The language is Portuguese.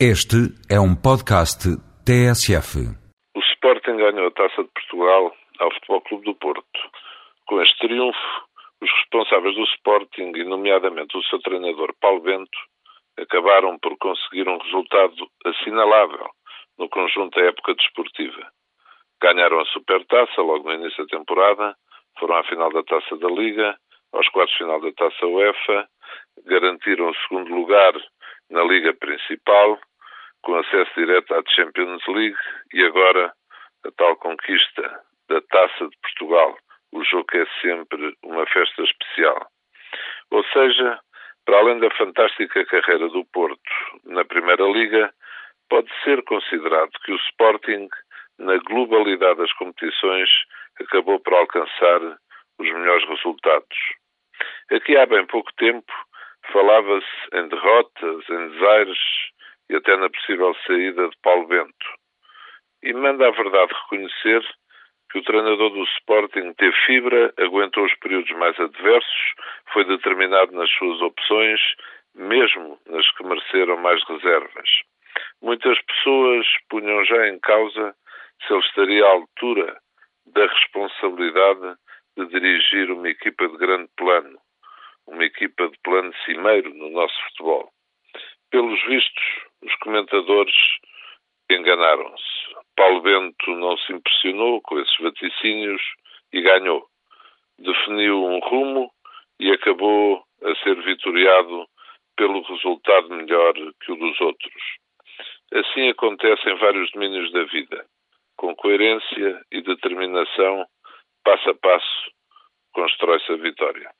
Este é um podcast TSF. O Sporting ganhou a Taça de Portugal ao Futebol Clube do Porto. Com este triunfo, os responsáveis do Sporting, e nomeadamente o seu treinador Paulo Bento, acabaram por conseguir um resultado assinalável no conjunto da época desportiva. Ganharam a Supertaça logo no início da temporada, foram à final da Taça da Liga, aos quartos final da Taça UEFA, garantiram o segundo lugar na Liga Com acesso direto à Champions League e agora a tal conquista da Taça de Portugal, o jogo é sempre uma festa especial. Ou seja, para além da fantástica carreira do Porto na Primeira Liga, pode ser considerado que o Sporting, na globalidade das competições, acabou por alcançar os melhores resultados. Aqui há bem pouco tempo falava-se em derrotas, em desaires e até na possível saída de Paulo Bento. E manda a verdade reconhecer que o treinador do Sporting teve fibra, aguentou os períodos mais adversos, foi determinado nas suas opções, mesmo nas que mereceram mais reservas. Muitas pessoas punham já em causa se ele estaria à altura da responsabilidade de dirigir uma equipa de grande plano, uma equipa de plano cimeiro no nosso futebol. Pelos vistos, os comentadores enganaram-se. Paulo Bento não se impressionou com esses vaticínios e ganhou. Definiu um rumo e acabou a ser vitoriado pelo resultado melhor que o dos outros. Assim acontece em vários domínios da vida. Com coerência e determinação, passo a passo, constrói-se a vitória.